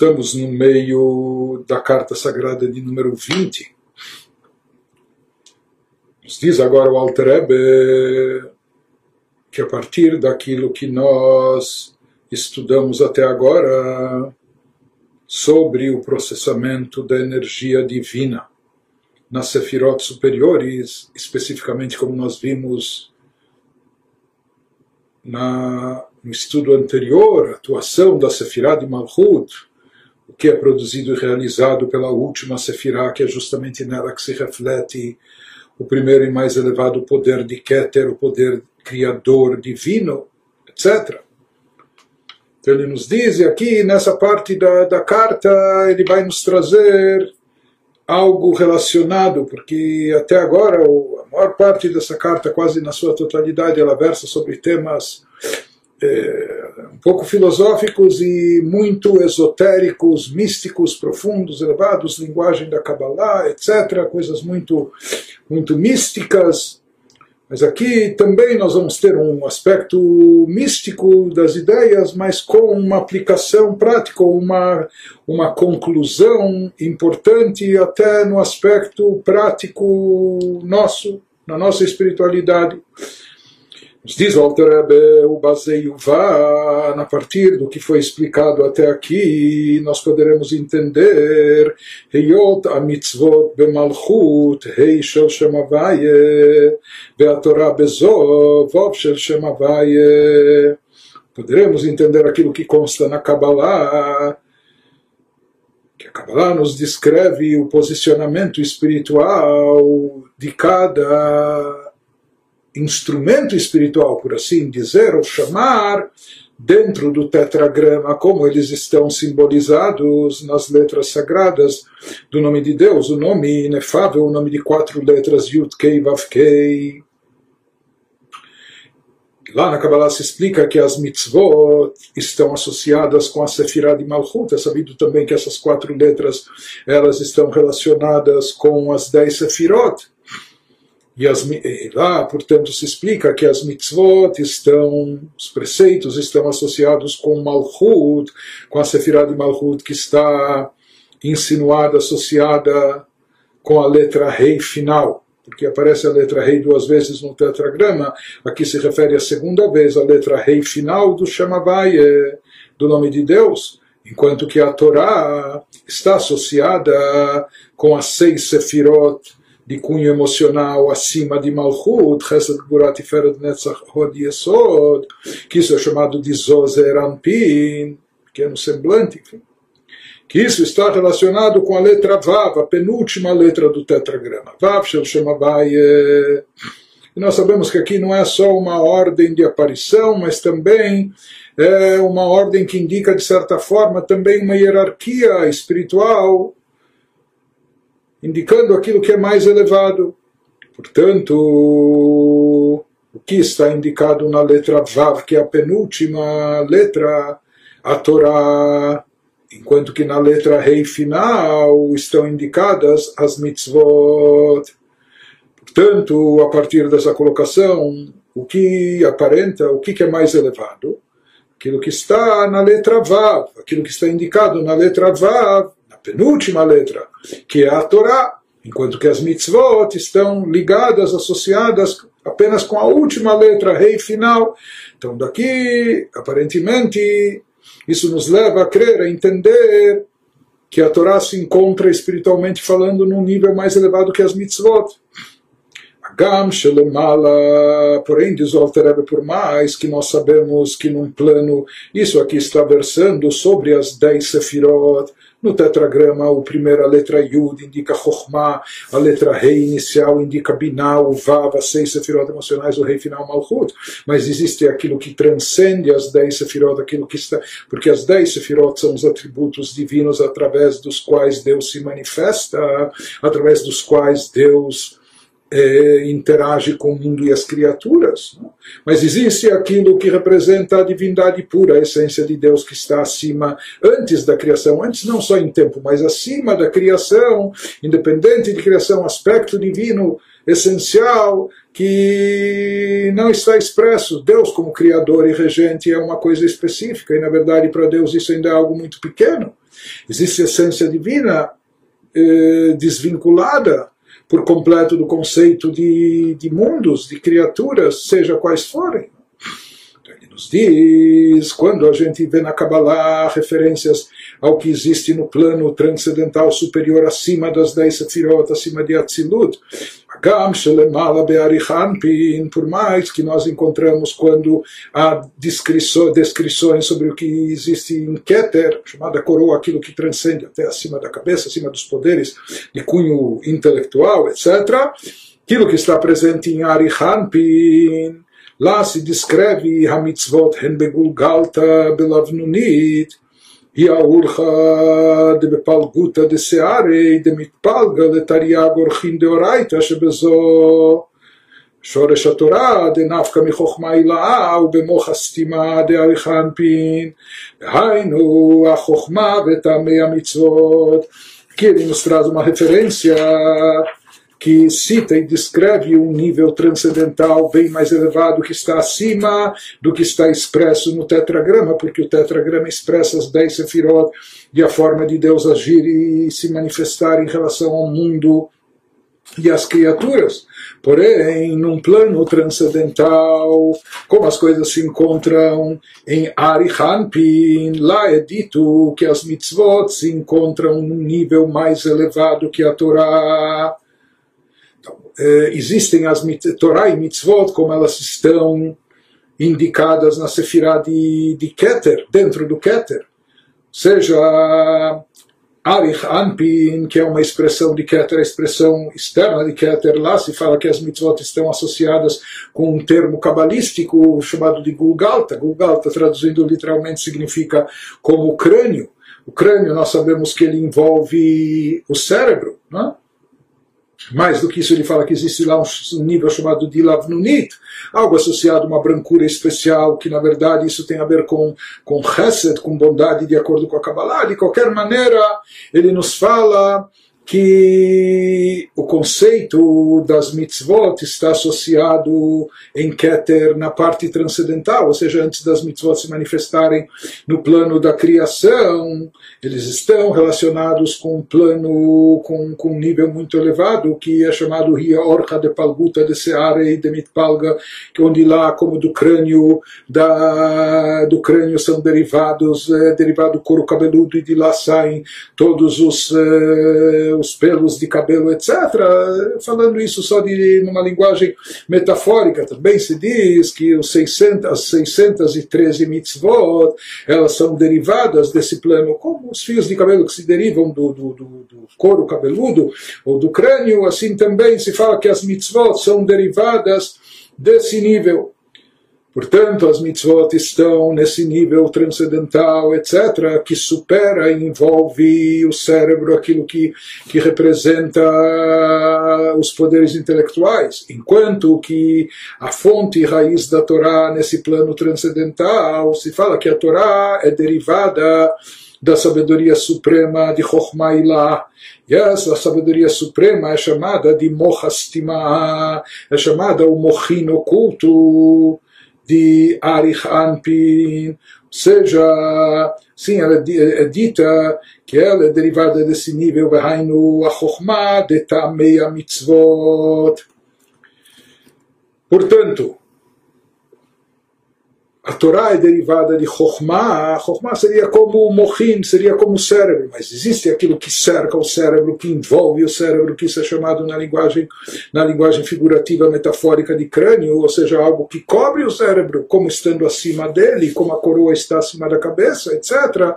Estamos no meio da carta sagrada de número 20. Nos diz agora o Alter Ebe que a partir daquilo que nós estudamos até agora sobre o processamento da energia divina nas sefirot superiores, especificamente como nós vimos na, no estudo anterior, a atuação da Sefirah de Malchut, o que é produzido e realizado pela última Sefirah, que é justamente nela que se reflete o primeiro e mais elevado poder de Keter, o poder criador divino, etc. Então ele nos diz, e aqui nessa parte da, da carta, ele vai nos trazer algo relacionado, porque até agora a maior parte dessa carta, quase na sua totalidade, ela versa sobre temas é, um pouco filosóficos e muito esotéricos, místicos, profundos, elevados, linguagem da Kabbalah, etc., coisas muito, muito místicas. Mas aqui também nós vamos ter um aspecto místico das ideias, mas com uma aplicação prática, uma, uma conclusão importante até no aspecto prático nosso, na nossa espiritualidade. Nos diz o o baseio vá, a partir do que foi explicado até aqui, nós poderemos entender Heyot a mitzvot bemalchut, Hei shel Shem Havaye, Beatorah bezo, Vov shel Shem Havaye. Poderemos entender aquilo que consta na Kabbalah, que a Kabbalah nos descreve o posicionamento espiritual de cada instrumento espiritual, por assim dizer, ou chamar, dentro do tetragrama, como eles estão simbolizados nas letras sagradas do nome de Deus, o nome inefável, o nome de quatro letras, Yud Kei Vav Kei. Lá na Kabbalah se explica que as mitzvot estão associadas com a Sefirah de Malchut. É sabido também que essas quatro letras elas estão relacionadas com as dez Sefirot. E, as, lá, portanto, se explica que as mitzvot estão, os preceitos estão associados com Malchut, com a Sefirah de Malchut, que está insinuada, associada com a letra rei final, porque aparece a letra rei duas vezes no tetragrama, aqui se refere a segunda vez a letra rei final do Shamavaye, do nome de Deus, enquanto que a Torá está associada com as seis Sefirot de cunho emocional acima de Malchut, Chesed Gburat Tiferet Netzach Hod Yesod, que isso é chamado de Zozer Anpin, pequeno semblante, enfim. Que isso está relacionado com a letra Vav, a penúltima letra do tetragrama. Vav Shel Shemabai. E nós sabemos que aqui não é só uma ordem de aparição, mas também é uma ordem que indica, de certa forma, também uma hierarquia espiritual indicando aquilo que é mais elevado. Portanto, o que está indicado na letra Vav, que é a penúltima letra, a Torá, enquanto que na letra Rei final estão indicadas as mitzvot. Portanto, a partir dessa colocação, o que aparenta, o que é mais elevado? Aquilo que está na letra Vav, aquilo que está indicado na letra Vav, penúltima letra, que é a Torá, enquanto que as mitzvot estão ligadas, associadas apenas com a última letra, rei final. Então, daqui, aparentemente, isso nos leva a crer, a entender que a Torá se encontra espiritualmente falando num nível mais elevado que as mitzvot. Gam Shelemala, porém, diz o Alter por mais que nós sabemos que num plano, isso aqui está versando sobre as dez sefirot, no tetragrama, a primeira letra Yud indica Chokhmah, a letra Rei inicial indica Binah, o Vav, seis sefirot emocionais, o Rei final Malchut. Mas existe aquilo que transcende as dez sefirot, aquilo que está. Porque as dez sefirot são os atributos divinos através dos quais Deus se manifesta, através dos quais Deus é, interage com o mundo e as criaturas. Não? Mas existe aquilo que representa a divindade pura, a essência de Deus que está acima, antes da criação, antes não só em tempo, mas acima da criação, independente de criação, aspecto divino essencial que não está expresso. Deus, como Criador e Regente, é uma coisa específica, e na verdade para Deus isso ainda é algo muito pequeno. Existe essência divina eh, desvinculada por completo do conceito de, de mundos, de criaturas, seja quais forem. Então, ele nos diz, quando a gente vê na Kabbalah referências ao que existe no plano transcendental superior acima das dez sefirot, acima de Atzilut, Por mais que nós encontramos quando há descrições sobre o que existe em Keter, chamada coroa, aquilo que transcende até acima da cabeça, acima dos poderes de cunho intelectual, etc. Aquilo que está presente em Arichanpin, lá se descreve Hamitzvot Hen Begulgalta Belavnunit, היא האורחא דבפלגותא דשערי דמתפלגה לתרי"ג אורחין דאורייתא שבזו שורש התורה דנפקא מחוכמה הילאה ובמוח הסתימה דעריכא אנפין היינו החוכמה וטעמי המצוות que ele nos traz uma referência que cita e descreve um nível transcendental bem mais elevado que está acima do que está expresso no tetragrama, porque o tetragrama expressa as dez sefirot e a forma de Deus agir e se manifestar em relação ao mundo e às criaturas. Porém, num plano transcendental, como as coisas se encontram em Arihanpin, lá é dito que as mitzvot se encontram num nível mais elevado que a Torá eh, existem as Torá e Mitzvot, como elas estão indicadas na Sefirah de, de Keter, dentro do Keter. Seja, Arich Anpin, que é uma expressão de Keter, a expressão externa de Keter, lá se fala que as mitzvot estão associadas com um termo cabalístico chamado de Gulgalta. Gulgalta, traduzindo literalmente, significa como crânio. O crânio, nós sabemos que ele envolve o cérebro, não é? Mais do que isso, ele fala que existe lá um nível chamado de Lavnunit, algo associado a uma brancura especial, que na verdade isso tem a ver com, com Chesed, com bondade, de acordo com a Kabbalah. De qualquer maneira, ele nos fala que o conceito das mitzvot está associado em Keter na parte transcendental, ou seja, antes das mitzvot se manifestarem no plano da criação, eles estão relacionados com um plano, com, com um nível muito elevado, que é chamado Ria Orcha de Palguta de Seare e de Mitpalga, que onde lá, como do crânio, da, do crânio são derivados, é, derivado do couro cabeludo, e de lá saem todos os é, os pelos de cabelo, etc. Falando isso só de numa linguagem metafórica, também se diz que os 600, as 613 mitzvot, elas são derivadas desse plano, como os fios de cabelo que se derivam do, do, do, do couro cabeludo ou do crânio, assim também se fala que as mitzvot são derivadas desse nível. Portanto, as mitzvot estão nesse nível transcendental, etc., que supera e envolve o cérebro, aquilo que, que representa os poderes intelectuais, enquanto que a fonte e raiz da Torá nesse plano transcendental se fala que a Torá é derivada da sabedoria suprema de Chokhmah Ilah. E essa sabedoria suprema é chamada de Mohastima, é chamada o Mochin oculto de Arich Anpin, ou seja, sim, ela é dita que ela é derivada desse nível, Behainu a Chokhmah de Tamei Mitzvot. Portanto, a Torá é derivada de Chokhmah, Chokhmah seria como o Mohim, seria como o cérebro, mas existe aquilo que cerca o cérebro, que envolve o cérebro, que isso é chamado na linguagem, na linguagem figurativa metafórica de crânio, ou seja, algo que cobre o cérebro, como estando acima dele, como a coroa está acima da cabeça, etc.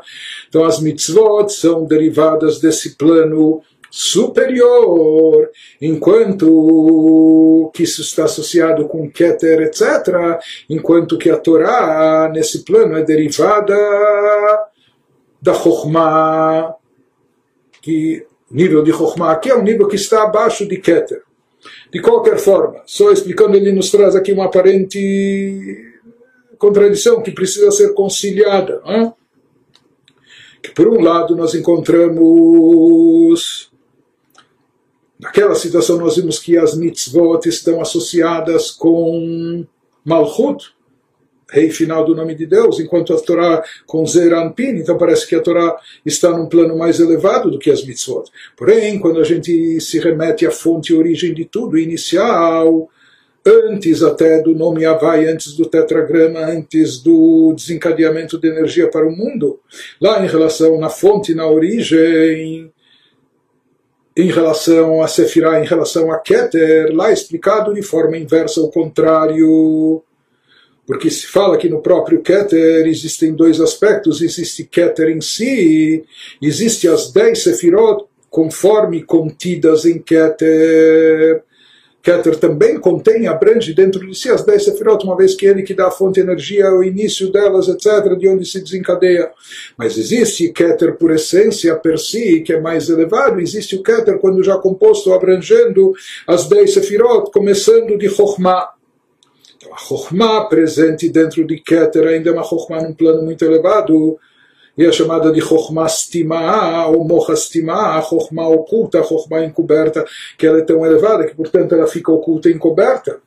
Então as mitzvot são derivadas desse plano superior, enquanto que isso está associado com Keter, etc., enquanto que a Torá, nesse plano, é derivada da Chokhmah, que nível de Chokhmah aqui é um nível que está abaixo de Keter. De qualquer forma, só explicando, ele nos traz aqui uma aparente contradição que precisa ser conciliada. Hein? Que por um lado nós encontramos Naquela situação nós vimos que as mitzvot estão associadas com Malchut, rei final do nome de Deus, enquanto a Torá com Zeranpin, então parece que a Torá está num plano mais elevado do que as mitzvot. Porém, quando a gente se remete à fonte e origem de tudo, inicial, antes até do nome Havai, antes do tetragrama, antes do desencadeamento de energia para o mundo, lá em relação na fonte, na origem, em relação a Sefirah, em relação a Keter, lá explicado de forma inversa, o contrário. Porque se fala que no próprio Keter existem dois aspectos: existe Keter em si, existe as dez Sefirot conforme contidas em Keter. Keter também contém, abrange dentro de si as dez sefirot, uma vez que ele que dá a fonte de energia, o início delas, etc., de onde se desencadeia. Mas existe Keter por essência, per si, que é mais elevado, existe o Keter quando já composto, abrangendo as dez sefirot, começando de Chokhmah. Então a Chokhmah presente dentro de Keter ainda é uma Chokhmah num plano muito elevado, e é chamada de Chokhmah Stimah, ou Mocha Stimah, Chokhmah oculta, Chokhmah encoberta, que ela é tão elevada que, portanto, ela fica oculta e encoberta.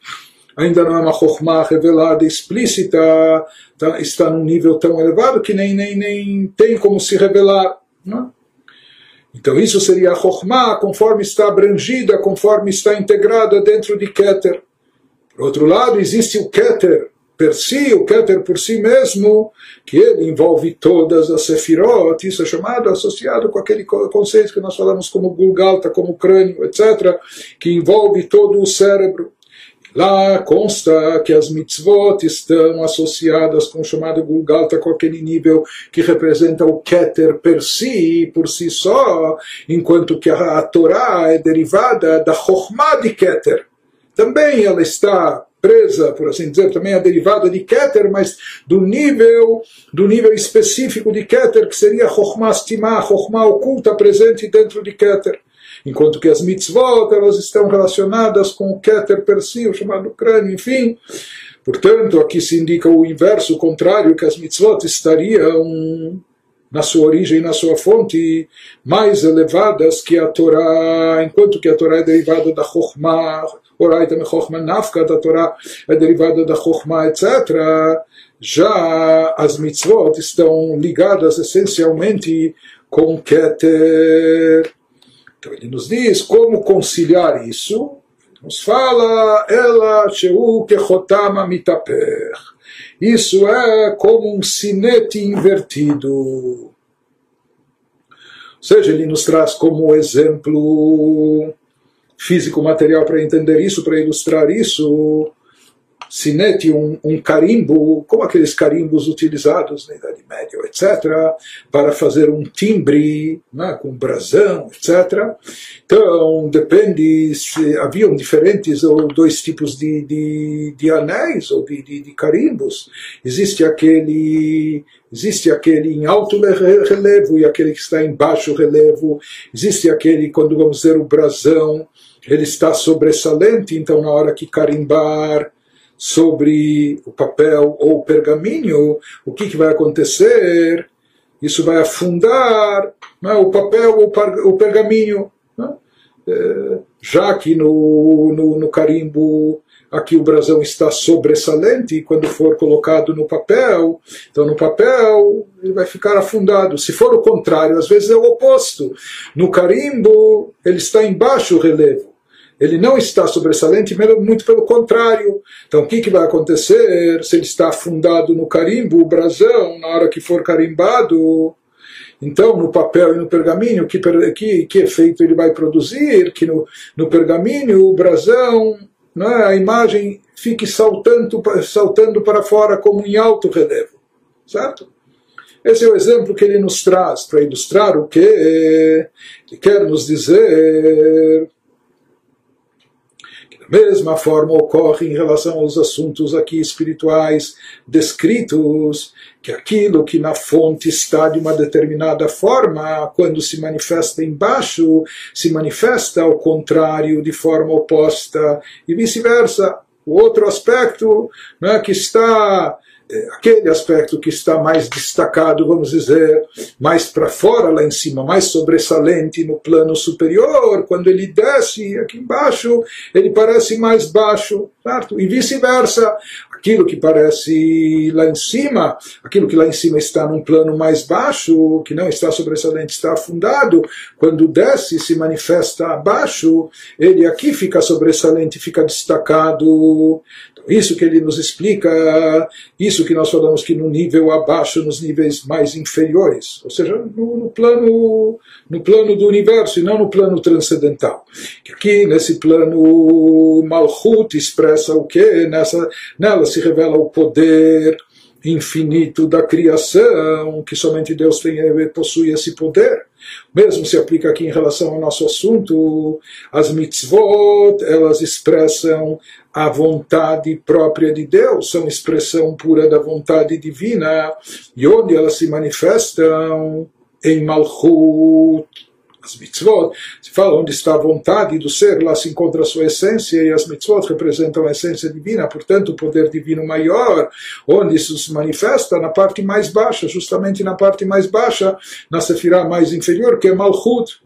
Ainda não é uma Chokhmah revelada, explícita, tá, está num nível tão elevado que nem, nem, nem tem como se revelar. Não? Então isso seria a Chokhmah conforme está abrangida, conforme está integrada dentro de Keter. Por outro lado, existe o Keter, per si, o Keter por si mesmo, que ele envolve todas as sefirot, isso é chamado, associado com aquele conceito que nós falamos como Gulgalta, como crânio, etc., que envolve todo o cérebro. Lá consta que as mitzvot estão associadas com o chamado Gulgalta, com aquele nível que representa o Keter per si, por si só, enquanto que a, a Torá é derivada da Chokhmah de Keter. Também ela está presa, por assim dizer, também a derivada de Keter, mas do nível do nível específico de Keter, que seria Chokhmah Stimah, Chokhmah oculta presente dentro de Keter. Enquanto que as mitzvot, elas estão relacionadas com o Keter per si, o chamado crânio, enfim. Portanto, aqui se indica o inverso, o contrário, que as mitzvot estariam na sua origem, na sua fonte, mais elevadas que a Torá, enquanto que a Torá é derivada da Chokhmah, Oraita Mechochma Nafka da Torá é derivada da Chochma, etc. Já as mitzvot estão ligadas essencialmente com Keter. Então ele nos diz como conciliar isso. Nos fala, ela sheu kechotama mitaper. Isso é como um sinete invertido. Ou seja, ele nos traz como exemplo físico material para entender isso, para ilustrar isso. Sinete, um, um carimbo, como aqueles carimbos utilizados na Idade Média, etc., para fazer um timbre né, com brasão, etc. Então, depende se haviam diferentes ou dois tipos de, de, de anéis ou de, de, de carimbos. Existe aquele Existe aquele em alto relevo e aquele que está em baixo relevo. Existe aquele, quando vamos dizer o brasão, ele está sobressalente, então na hora que carimbar sobre o papel ou o pergaminho, o que, que vai acontecer? Isso vai afundar é? o papel ou o pergaminho. É? já que no, no, no carimbo aqui o brasão está sobressalente quando for colocado no papel, então no papel ele vai ficar afundado. Se for o contrário, às vezes é o oposto. No carimbo ele está em baixo relevo ele não está sobressalente, muito pelo contrário. Então, o que, que vai acontecer se ele está afundado no carimbo, o brasão, na hora que for carimbado? Então, no papel e no pergaminho, que, que, que efeito ele vai produzir? Que no, no pergaminho, o brasão, né, a imagem fique saltando, saltando para fora como em alto relevo. Certo? Esse é o exemplo que ele nos traz para ilustrar o que ele quer nos dizer mesma forma ocorre em relação aos assuntos aqui espirituais descritos, que aquilo que na fonte está de uma determinada forma, quando se manifesta embaixo, se manifesta ao contrário, de forma oposta, e vice-versa. O outro aspecto né, que está aquele aspecto que está mais destacado, vamos dizer, mais para fora lá em cima, mais sobressalente no plano superior, quando ele desce aqui embaixo, ele parece mais baixo, certo? E vice-versa, aquilo que parece lá em cima, aquilo que lá em cima está num plano mais baixo, que não está sobressalente, está afundado, quando desce se manifesta abaixo, ele aqui fica sobressalente, fica destacado. Isso que ele nos explica, isso que nós falamos que no nível abaixo, nos níveis mais inferiores, ou seja, no, no plano, no plano do universo e não no plano transcendental. Que aqui nesse plano Malchut expressa o que? Nessa, nela se revela o poder infinito da criação, que somente Deus tem, possui esse poder. Mesmo se aplica aqui em relação ao nosso assunto, as mitzvot, elas expressam a vontade própria de Deus, são expressão pura da vontade divina, e onde elas se manifestam? Em Malchut, as mitzvot, se fala onde está a vontade do ser, lá se encontra a sua essência, e as mitzvot representam a essência divina, portanto, o poder divino maior, onde isso se manifesta na parte mais baixa, justamente na parte mais baixa, na sefirá mais inferior, que é Malchut.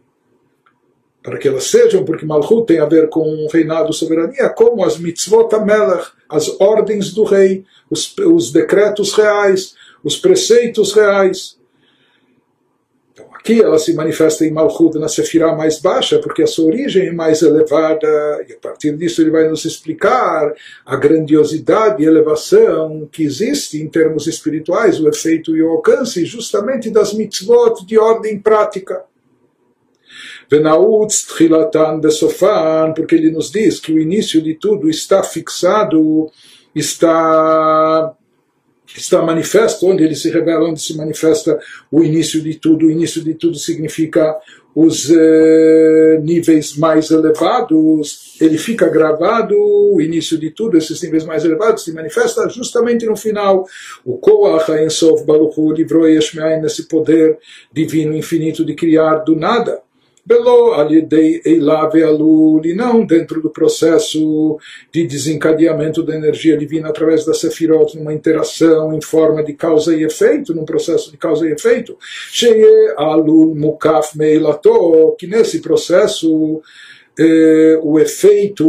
Para que elas sejam, porque Malchut tem a ver com reinado soberania, como as mitzvot amelach, as ordens do rei, os, os decretos reais, os preceitos reais. Aqui ela se manifesta em Malchut na Sefirah mais baixa, porque a sua origem é mais elevada, e a partir disso ele vai nos explicar a grandiosidade e elevação que existe em termos espirituais, o efeito e o alcance justamente das mitzvot de ordem prática. Venautz Tchilatan Besofan, porque ele nos diz que o início de tudo está fixado, está está manifesto, onde ele se revela, onde se manifesta o início de tudo. O início de tudo significa os eh, níveis mais elevados, ele fica gravado, o início de tudo, esses níveis mais elevados se manifesta justamente no final. O Koach Ensof Baruchu livrou Yeshmeain nesse poder divino infinito de criar do nada. Belo alidei eilave alul, e não dentro do processo de desencadeamento da energia divina através da Sefirot, numa interação em forma de causa e efeito, num processo de causa e efeito. Sheye alul mukaf meilato, que nesse processo eh, o efeito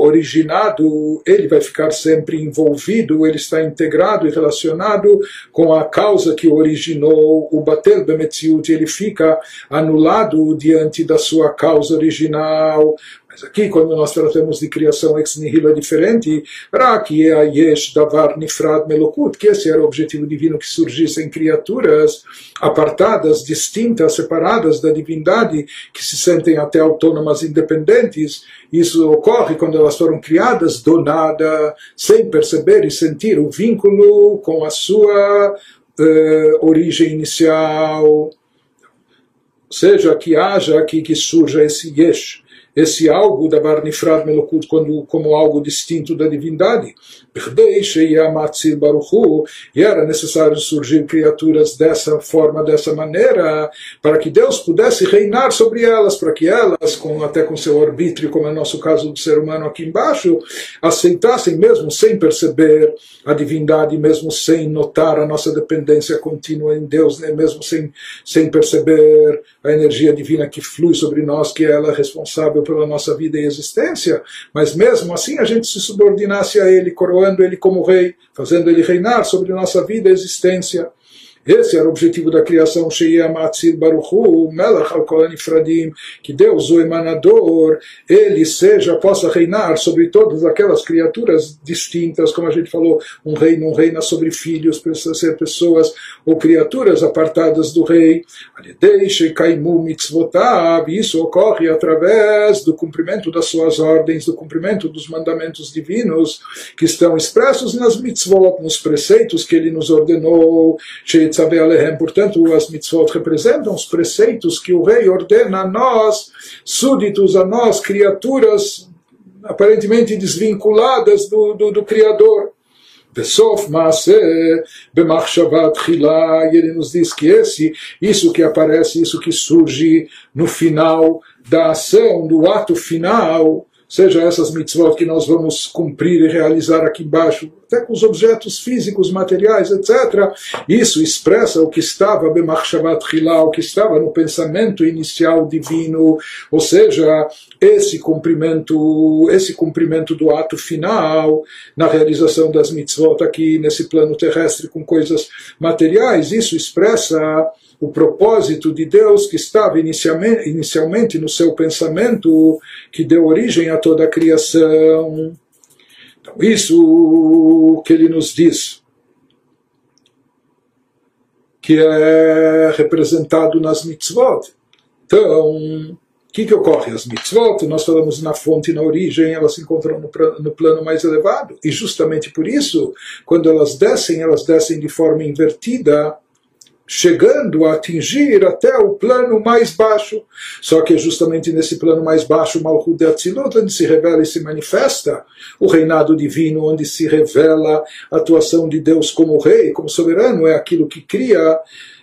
originado ele vai ficar sempre envolvido, ele está integrado e relacionado com a causa que originou o Batel Bemetziut, ele fica anulado diante da sua causa original. Mas aqui, quando nós tratamos de criação ex nihilo, é diferente. Raki é yesh davar nifrad melokut, que esse era o objetivo divino, que surgissem criaturas apartadas, distintas, separadas da divindade, que se sentem até autônomas, independentes. Isso ocorre quando elas foram criadas do nada, sem perceber e sentir o vínculo com a sua uh, origem inicial. Seja, que haja aqui que surja esse yesh esse algo da Barnifrad Melokut como algo distinto da divindade. E era necessário surgir criaturas dessa forma, dessa maneira, para que Deus pudesse reinar sobre elas, para que elas, com, até com seu arbítrio, como é o nosso caso do ser humano aqui embaixo, aceitassem mesmo sem perceber a divindade, mesmo sem notar a nossa dependência contínua em Deus, né? mesmo sem, sem perceber a energia divina que flui sobre nós, que ela é responsável pela nossa vida e existência, mas mesmo assim a gente se subordinasse a Ele, coroando Ele como Rei, fazendo Ele reinar sobre nossa vida e existência. Esse era o objetivo da criação, Sheyamatzir Baruchu, Melach al Fradim, que Deus, o emanador, ele seja, possa reinar sobre todas aquelas criaturas distintas, como a gente falou, um rei não reina sobre filhos, precisa ser pessoas ou criaturas apartadas do rei. Isso ocorre através do cumprimento das suas ordens, do cumprimento dos mandamentos divinos que estão expressos nas mitzvot, nos preceitos que ele nos ordenou. Mitzabei Portanto, as mitzvot representam os preceitos que o rei ordena a nós, súditos, a nós, criaturas aparentemente desvinculadas do, do, do Criador. Besof Maaseh, e ele nos diz que esse, isso que aparece, isso que surge no final da ação, do ato final, seja essas mitzvot que nós vamos cumprir e realizar aqui embaixo, até com os objetos físicos, materiais, etc. Isso expressa o que estava b'machshavat chilá, o que estava no pensamento inicial divino, ou seja, esse cumprimento, esse cumprimento do ato final na realização das mitzvot aqui nesse plano terrestre com coisas materiais, isso expressa o propósito de Deus que estava inicialmente, no seu pensamento, que deu origem a toda a criação. Então, isso que ele nos diz, que é representado nas mitzvot. Então, o que, que ocorre? As mitzvot, nós falamos na fonte, na origem, elas se encontram no, no, plano mais elevado. E justamente por isso, quando elas descem, elas descem de forma invertida chegando a atingir até o plano mais baixo. Só que é justamente nesse plano mais baixo, Malchut de Atzilut, onde se revela e se manifesta o reinado divino, onde se revela a atuação de Deus como rei, como soberano, é aquilo que cria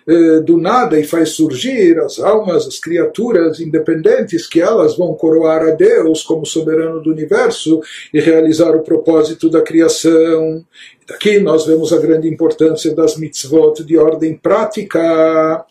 eh, do nada e faz surgir as almas, as criaturas independentes, que elas vão coroar a Deus como soberano do universo e realizar o propósito da criação. Daqui nós vemos a grande importância das mitzvot de ordem prática.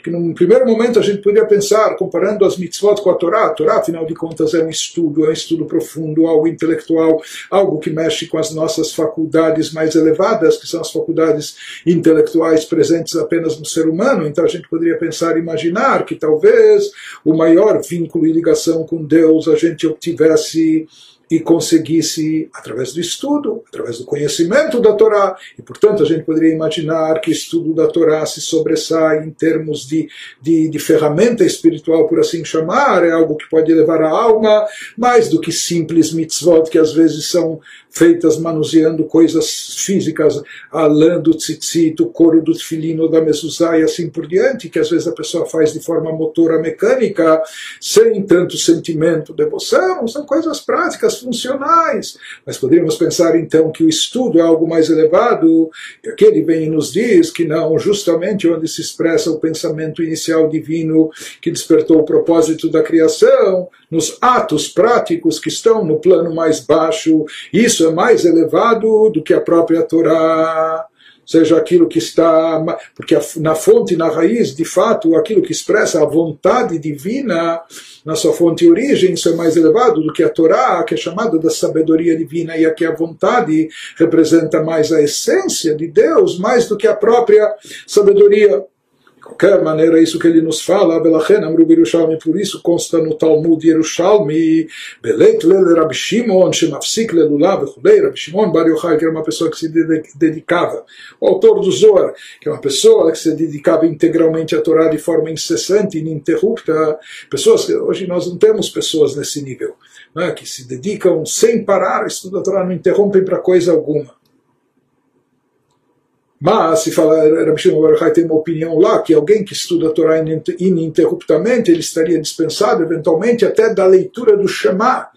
Porque num primeiro momento a gente poderia pensar, comparando as mitzvot com a Torá, a Torá, afinal de contas, é um estudo, é um estudo profundo, algo intelectual, algo que mexe com as nossas faculdades mais elevadas, que são as faculdades intelectuais presentes apenas no ser humano. Então a gente poderia pensar, imaginar que talvez o maior vínculo e ligação com Deus a gente obtivesse e conseguisse, através do estudo, através do conhecimento da Torá, e portanto a gente poderia imaginar que o estudo da Torá se sobressai em termos de, de, de ferramenta espiritual, por assim chamar, é algo que pode levar a alma, mais do que simples mitzvot que às vezes são feitas manuseando coisas físicas, a lã do tzitzit, o couro do filino da mezuzá e assim por diante, que às vezes a pessoa faz de forma motora mecânica, sem tanto sentimento, devoção, são coisas práticas, funcionais. Mas poderíamos pensar então que o estudo é algo mais elevado, e aqui ele vem e nos diz que não, justamente onde se expressa o pensamento inicial divino que despertou o propósito da criação, nos atos práticos que estão no plano mais baixo, isso é mais elevado do que a própria Torá seja aquilo que está, porque na fonte, na raiz, de fato, aquilo que expressa a vontade divina, na sua fonte e origem, isso é mais elevado do que a Torá, que é chamada da sabedoria divina, e aqui a vontade representa mais a essência de Deus, mais do que a própria sabedoria qualquer maneira, é isso que ele nos fala, Belachen, Amru por isso consta no Talmud Yerushalmi, Belek Lele Rabi Shimon, Shemafsik Lelulav, Chulei, Rabi Shimon Bar Yochai, que era uma pessoa que se dedicava, o autor do Zohar, que é uma pessoa que se dedicava integralmente à Torá de forma incessante, ininterrupta, pessoas que hoje nós não temos pessoas nesse nível, né, que se dedicam sem parar, estudam a Torá, não interrompem para coisa alguma. Mas, se falar, Rabi Shimon Baruchai tem uma opinião lá, que alguém que estuda a Torá ininterruptamente, ele estaria dispensado, eventualmente, até da leitura do Shema,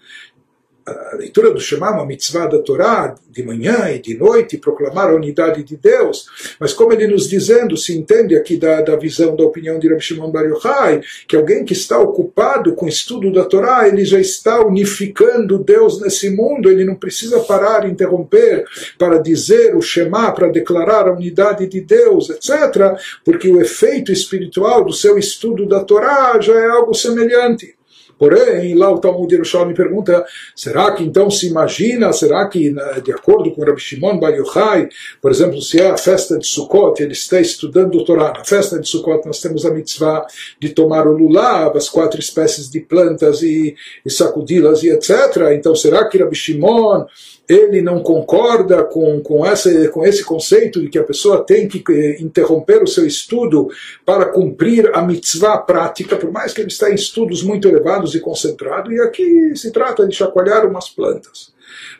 a leitura do Shema, uma mitzvah da Torá, de manhã e de noite, proclamar a unidade de Deus, mas como ele nos dizendo, se entende aqui da, da visão, da opinião de Rabi Shimon Bar Yochai, que alguém que está ocupado com o estudo da Torá, ele já está unificando Deus nesse mundo, ele não precisa parar, interromper, para dizer o Shema, para declarar a unidade de Deus, etc., porque o efeito espiritual do seu estudo da Torá já é algo semelhante. Porém, lá o Talmud Yerushalmi pergunta, será que então se imagina, será que de acordo com Rabbi Shimon Bar Yochai, por exemplo, se é a festa de Sukkot, ele está estudando o Torá, na festa de Sukkot nós temos a mitzvah de tomar o lulav, as quatro espécies de plantas e, e sacudi-las e etc. Então será que Rabbi Shimon ele não concorda com, com, essa, com esse conceito de que a pessoa tem que eh, interromper o seu estudo para cumprir a mitzvah prática, por mais que ele está em estudos muito elevados e concentrado, e aqui se trata de chacoalhar umas plantas.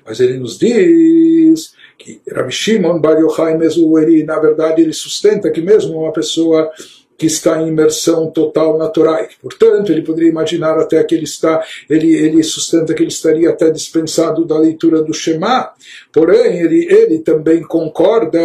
Mas ele nos diz que Rabbi Shimon Bar Yochai mesmo, ele, na verdade, ele sustenta que mesmo uma pessoa que está em imersão total na Torá. Portanto, ele poderia imaginar até que ele está, ele, ele sustenta que ele estaria até dispensado da leitura do Shema. Porém, ele, ele também concorda,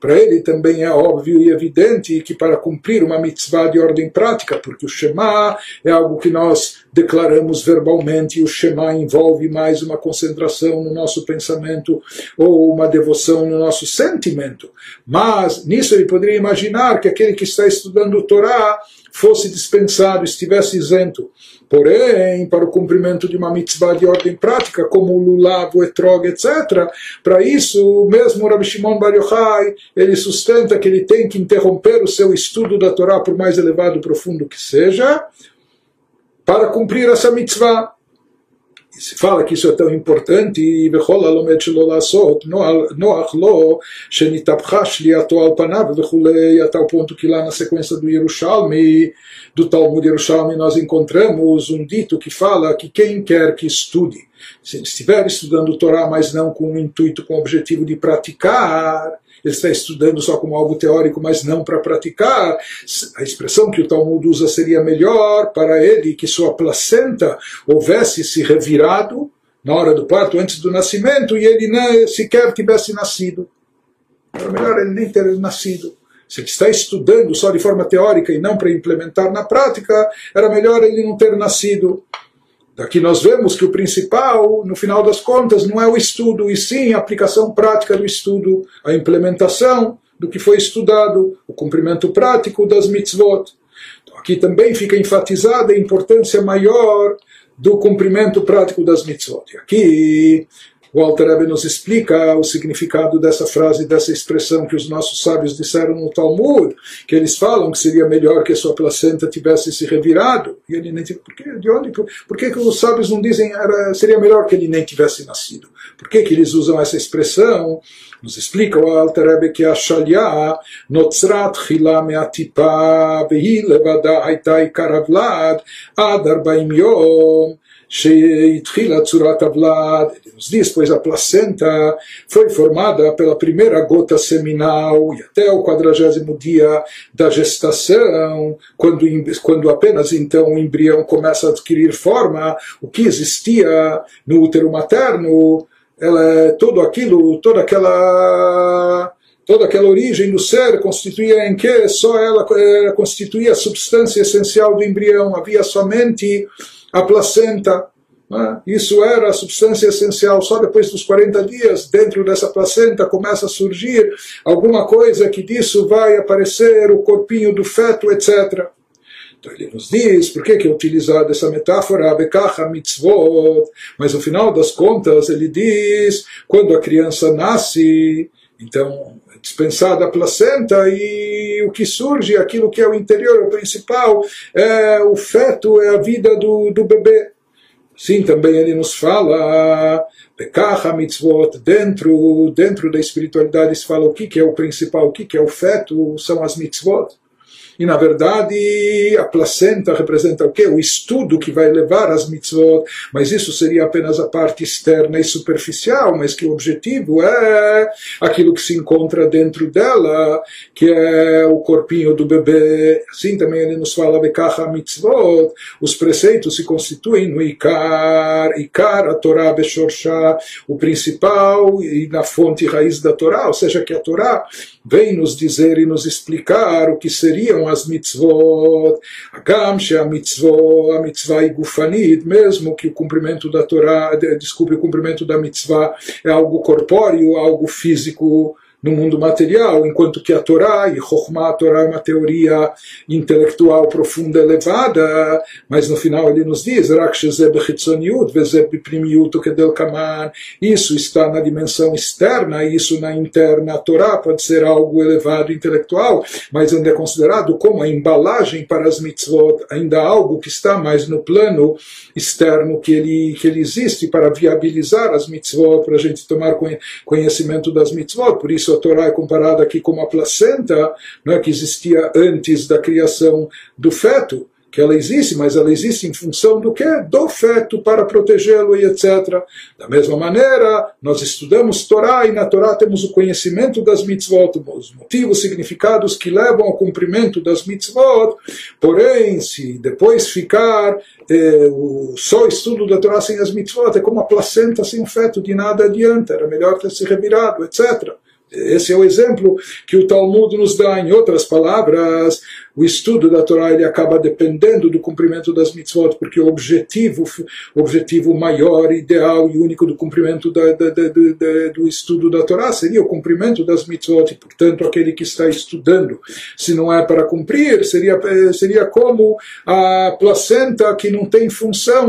para ele também é óbvio e evidente que para cumprir uma mitzvah de ordem prática, porque o Shema é algo que nós declaramos verbalmente, e o Shema envolve mais uma concentração no nosso pensamento ou uma devoção no nosso sentimento. Mas nisso ele poderia imaginar que aquele que está estudando o Torá fosse dispensado, estivesse isento. Porém, para o cumprimento de uma mitzvah de ordem prática, como o lulav, o etrog, etc., para isso, mesmo o Rabbi Shimon Bar Yochai, ele sustenta que ele tem que interromper o seu estudo da Torá, por mais elevado e profundo que seja, para cumprir essa mitzvah. Se fala que isso é tão importante, e até o ponto que lá na sequência do Yerushalmi, do Talmud Yerushalmi, nós encontramos um dito que fala que quem quer que estude, se estiver estudando o Torá, mas não com o intuito, com o objetivo de praticar, ele está estudando só como algo teórico, mas não para praticar. A expressão que o Talmud usa seria melhor para ele que sua placenta houvesse se revirado na hora do parto, antes do nascimento, e ele nem sequer tivesse nascido. Era melhor ele nem ter nascido. Se ele está estudando só de forma teórica e não para implementar na prática, era melhor ele não ter nascido. Daqui nós vemos que o principal, no final das contas, não é o estudo, e sim a aplicação prática do estudo, a implementação do que foi estudado, o cumprimento prático das mitzvot. Então, aqui também fica enfatizada a importância maior do cumprimento prático das mitzvot. E aqui o Alter Rebbe nos explica o significado dessa frase, dessa expressão que os nossos sábios disseram no Talmud, que eles falam que seria melhor que a sua placenta tivesse se revirado. E ele nem por que, de onde, por, por que, que os sábios não dizem era, seria melhor que ele nem tivesse nascido? Por que, que eles usam essa expressão? Nos explica o Alter Rebbe que a Shalia notzrat chila meatipa vehi haitai karavlad ad yom ele nos diz, pois a placenta foi formada pela primeira gota seminal e até o quadragésimo dia da gestação, quando, quando apenas então o embrião começa a adquirir forma, o que existia no útero materno, ela todo aquilo, toda aquela toda aquela origem do ser constituía em que só ela eh, constituía a substância essencial do embrião, havia somente a placenta. Né? Isso era a substância essencial. Só depois dos 40 dias, dentro dessa placenta, começa a surgir alguma coisa que disso vai aparecer o corpinho do feto, etc. Então ele nos diz, por que, que é utilizada essa metáfora, Bekacha mitzvot, mas no final das contas ele diz, quando a criança nasce, então dispensada a placenta e o que surge, aquilo que é o interior, o principal, é o feto, é a vida do, do bebê. Sim, também ele nos fala, Bekacha mitzvot, dentro, dentro da espiritualidade se fala o que, que é o principal, o que, que é o feto, são as mitzvot. E na verdade a placenta representa o quê? O estudo que vai levar às mitzvot, mas isso seria apenas a parte externa e superficial, mas que o objetivo é aquilo que se encontra dentro dela, que é o corpinho do bebê. Assim também ele nos fala Bekacha mitzvot, os preceitos se constituem no Ikar, Ikar, a Torá Beshorsha, o principal e na fonte raiz da Torá, ou seja, que a Torá vem nos dizer e nos explicar o que seriam as mitzvot, Agam a mitzvot, a mitzvah é gufanit, mesmo que o cumprimento da Torá, desculpe, o cumprimento da mitzvah é algo corpóreo, algo físico, no mundo material, enquanto que a Torá, e Chokhmah, a Torá é uma teoria intelectual profunda, elevada, mas no final ele nos diz, isso está na dimensão externa, isso na interna. A Torá pode ser algo elevado, intelectual, mas ainda é considerado como a embalagem para as mitzvot, ainda algo que está mais no plano externo, que ele, que ele existe para viabilizar as mitzvot, para a gente tomar conhecimento das mitzvot, por isso isso a Torá é comparada aqui com uma placenta né, que existia antes da criação do feto. que ela existe, mas ela existe em função do que? Do feto para protegê-lo e etc. Da mesma maneira, nós estudamos Torá e na Torá temos o conhecimento das mitzvot, os motivos, significados que levam ao cumprimento das mitzvot. Porém, se depois ficar eh, o só estudo da Torá sem as mitzvot, é como a placenta sem o feto, de nada adianta, era melhor ter se revirado, etc. Esse é o exemplo que o Talmud nos dá. Em outras palavras, o estudo da Torá ele acaba dependendo do cumprimento das mitzvot, porque o objetivo, o objetivo maior, ideal e único do cumprimento da, da, da, do estudo da Torá seria o cumprimento das mitzvot. Portanto, aquele que está estudando, se não é para cumprir, seria, seria como a placenta que não tem função